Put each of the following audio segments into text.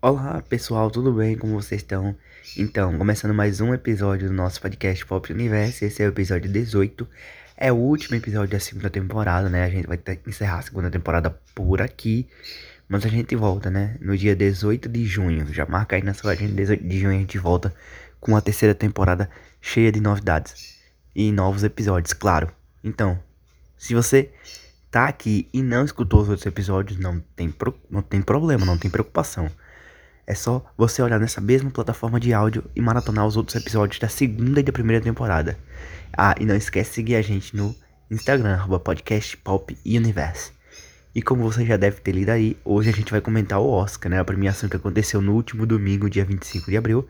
Olá pessoal, tudo bem? Como vocês estão? Então, começando mais um episódio do nosso podcast Pop Universo, esse é o episódio 18, é o último episódio da segunda temporada, né? A gente vai encerrar a segunda temporada por aqui, mas a gente volta, né? No dia 18 de junho, já marca aí na sua agenda, 18 de junho a gente volta com a terceira temporada cheia de novidades e novos episódios, claro. Então, se você tá aqui e não escutou os outros episódios, não tem, pro, não tem problema, não tem preocupação. É só você olhar nessa mesma plataforma de áudio e maratonar os outros episódios da segunda e da primeira temporada. Ah, e não esquece de seguir a gente no Instagram, arroba podcast Pop Universe. E como você já deve ter lido aí, hoje a gente vai comentar o Oscar, né? A premiação que aconteceu no último domingo, dia 25 de abril.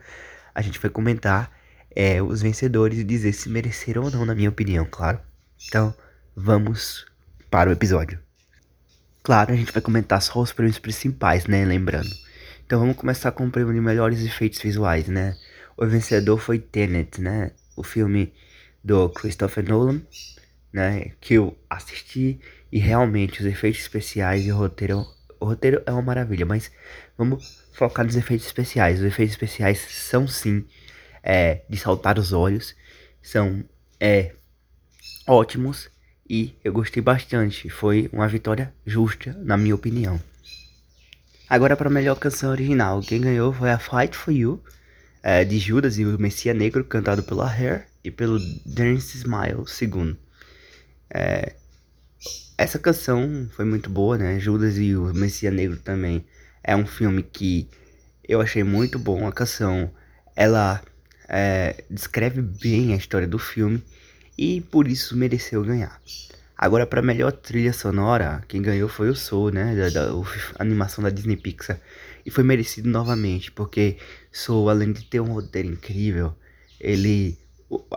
A gente vai comentar é, os vencedores e dizer se mereceram ou não, na minha opinião, claro. Então, vamos para o episódio. Claro, a gente vai comentar só os prêmios principais, né? Lembrando. Então vamos começar com o prêmio de melhores efeitos visuais, né? O vencedor foi Tenet, né? O filme do Christopher Nolan, né? Que eu assisti e realmente os efeitos especiais e o roteiro, o roteiro é uma maravilha, mas vamos focar nos efeitos especiais. Os efeitos especiais são sim é, de saltar os olhos, são é, ótimos e eu gostei bastante. Foi uma vitória justa, na minha opinião. Agora para a melhor canção original, quem ganhou foi a Fight For You, é, de Judas e o Messia Negro, cantado pela Hair e pelo Dance Smile II. É, essa canção foi muito boa, né? Judas e o Messia Negro também. É um filme que eu achei muito bom. A canção, ela é, descreve bem a história do filme e por isso mereceu ganhar. Agora, para melhor trilha sonora, quem ganhou foi o Soul, né? Da, da a animação da Disney Pixar. E foi merecido novamente, porque Soul, além de ter um roteiro incrível, ele.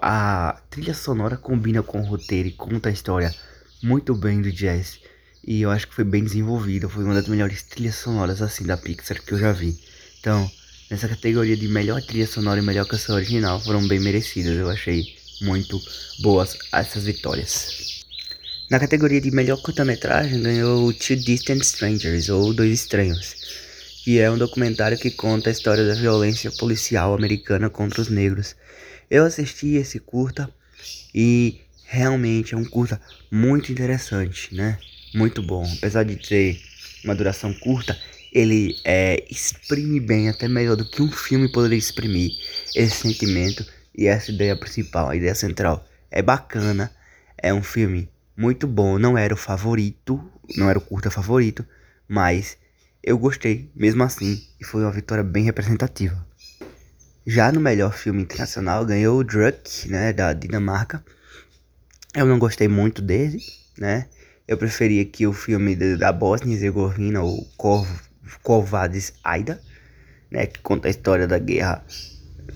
A trilha sonora combina com o roteiro e conta a história muito bem do jazz. E eu acho que foi bem desenvolvida. Foi uma das melhores trilhas sonoras assim da Pixar que eu já vi. Então, nessa categoria de melhor trilha sonora e melhor canção original, foram bem merecidas. Eu achei muito boas essas vitórias. Na categoria de melhor curta-metragem ganhou Two Distant Strangers, ou Dois Estranhos, que é um documentário que conta a história da violência policial americana contra os negros. Eu assisti esse curta e realmente é um curta muito interessante, né? Muito bom. Apesar de ter uma duração curta, ele é, exprime bem, até melhor do que um filme poderia exprimir esse sentimento e essa ideia principal, a ideia central. É bacana, é um filme muito bom. Não era o favorito, não era o curta favorito, mas eu gostei mesmo assim e foi uma vitória bem representativa. Já no melhor filme internacional ganhou o Druck, né, da Dinamarca. Eu não gostei muito dele, né? Eu preferia que o filme da Bósnia e Herzegovina, o Kovades Aida, né, que conta a história da guerra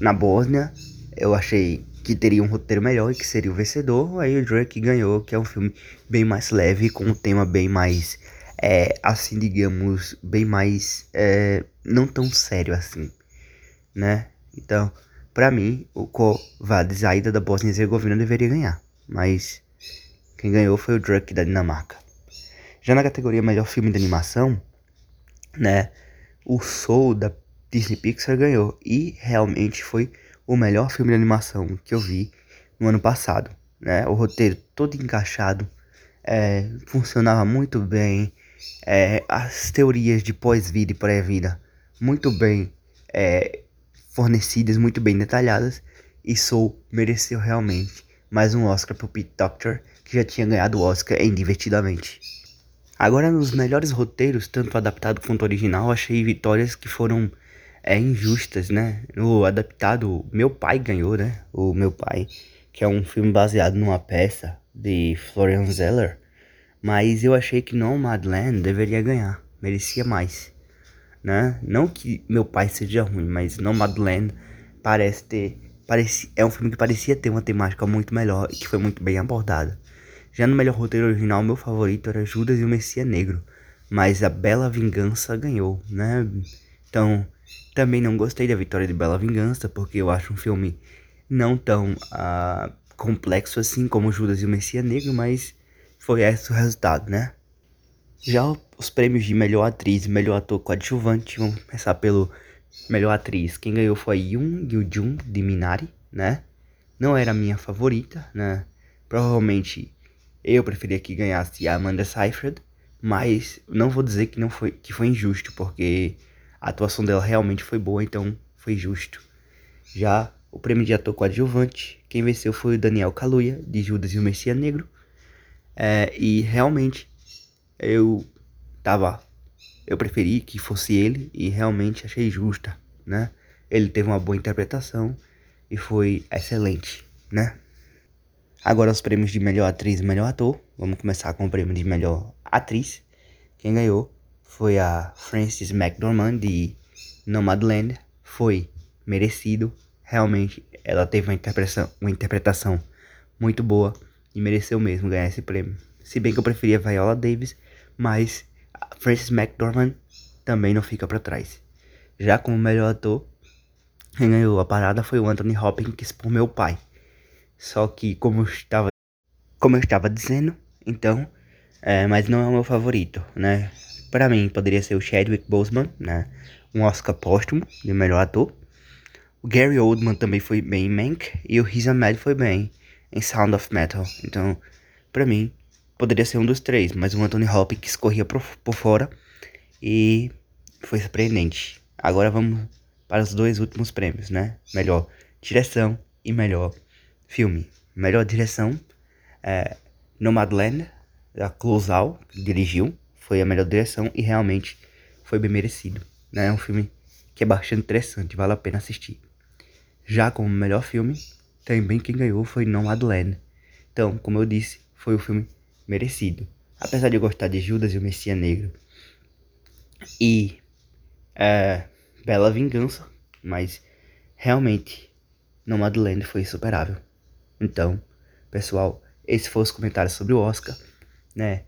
na Bósnia. Eu achei que teria um roteiro melhor e que seria o vencedor. Aí o Drake ganhou, que é um filme bem mais leve, com um tema bem mais, é, assim, digamos, bem mais, é, não tão sério assim, né? Então, para mim, o Kovades Aida da Bósnia e Herzegovina deveria ganhar, mas quem ganhou foi o Drake da Dinamarca. Já na categoria melhor filme de animação, né, o Soul da Disney Pixar ganhou e realmente foi o melhor filme de animação que eu vi no ano passado. Né? O roteiro todo encaixado, é, funcionava muito bem, é, as teorias de pós-vida e pré-vida muito bem é, fornecidas, muito bem detalhadas, e Soul mereceu realmente mais um Oscar pro Pete Doctor, que já tinha ganhado o Oscar em Divertidamente. Agora, nos melhores roteiros, tanto adaptado quanto original, achei vitórias que foram é, injustas, né? O adaptado, meu pai ganhou, né? O meu pai, que é um filme baseado numa peça de Florian Zeller, mas eu achei que Nomadland deveria ganhar, merecia mais, né? Não que meu pai seja ruim, mas Nomadland parece ter, parece, é um filme que parecia ter uma temática muito melhor e que foi muito bem abordada. Já no melhor roteiro original, meu favorito era Judas e o Messias Negro, mas a Bela Vingança ganhou, né? Então, também não gostei da vitória de Bela Vingança, porque eu acho um filme não tão uh, complexo assim como Judas e o Messias Negro, mas foi esse o resultado, né? Já os prêmios de melhor atriz e melhor ator coadjuvante. Vamos começar pelo melhor atriz. Quem ganhou foi Yoon Yoo-jung de Minari, né? Não era a minha favorita, né? Provavelmente eu preferia que ganhasse a Amanda Seyfried, mas não vou dizer que não foi que foi injusto, porque a atuação dela realmente foi boa, então foi justo. Já o prêmio de ator coadjuvante, quem venceu foi o Daniel Kaluuya, de Judas e o Messias Negro. É, e realmente eu tava. Eu preferi que fosse ele e realmente achei justa, né? Ele teve uma boa interpretação e foi excelente, né? Agora os prêmios de melhor atriz e melhor ator. Vamos começar com o prêmio de melhor atriz. Quem ganhou foi a Frances McDormand de Nomadland. Foi merecido. Realmente ela teve uma interpretação, uma interpretação muito boa e mereceu mesmo ganhar esse prêmio. Se bem que eu preferia Viola Davis, mas Frances McDormand também não fica para trás. Já como melhor ator, quem ganhou a parada foi o Anthony Hopkins por meu pai. Só que como eu estava, como eu estava dizendo, então, é, mas não é o meu favorito, né? Para mim poderia ser o Chadwick Boseman, né? Um Oscar póstumo de melhor ator. O Gary Oldman também foi bem em Mank e o Riz Ahmed foi bem em Sound of Metal. Então, para mim, poderia ser um dos três, mas o Anthony Hopkins corria por, por fora e foi surpreendente. Agora vamos para os dois últimos prêmios, né? Melhor direção e melhor filme. Melhor direção é Nomadland, da Clouzal, que dirigiu, foi a melhor direção e realmente foi bem merecido. Né? É um filme que é bastante interessante, vale a pena assistir. Já como melhor filme, também quem ganhou foi Nomadland. Então, como eu disse, foi o filme merecido. Apesar de eu gostar de Judas e o Messias Negro e é, Bela Vingança, mas realmente Nomadland foi insuperável. Então, pessoal, esse foi os comentários sobre o Oscar, né?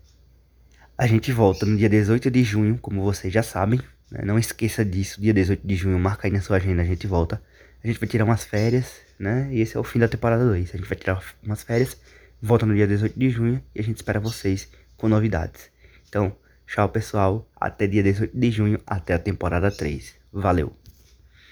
A gente volta no dia 18 de junho, como vocês já sabem. Né? Não esqueça disso, dia 18 de junho, marca aí na sua agenda, a gente volta. A gente vai tirar umas férias, né? E esse é o fim da temporada 2. A gente vai tirar umas férias, volta no dia 18 de junho e a gente espera vocês com novidades. Então, tchau pessoal, até dia 18 de junho, até a temporada 3. Valeu!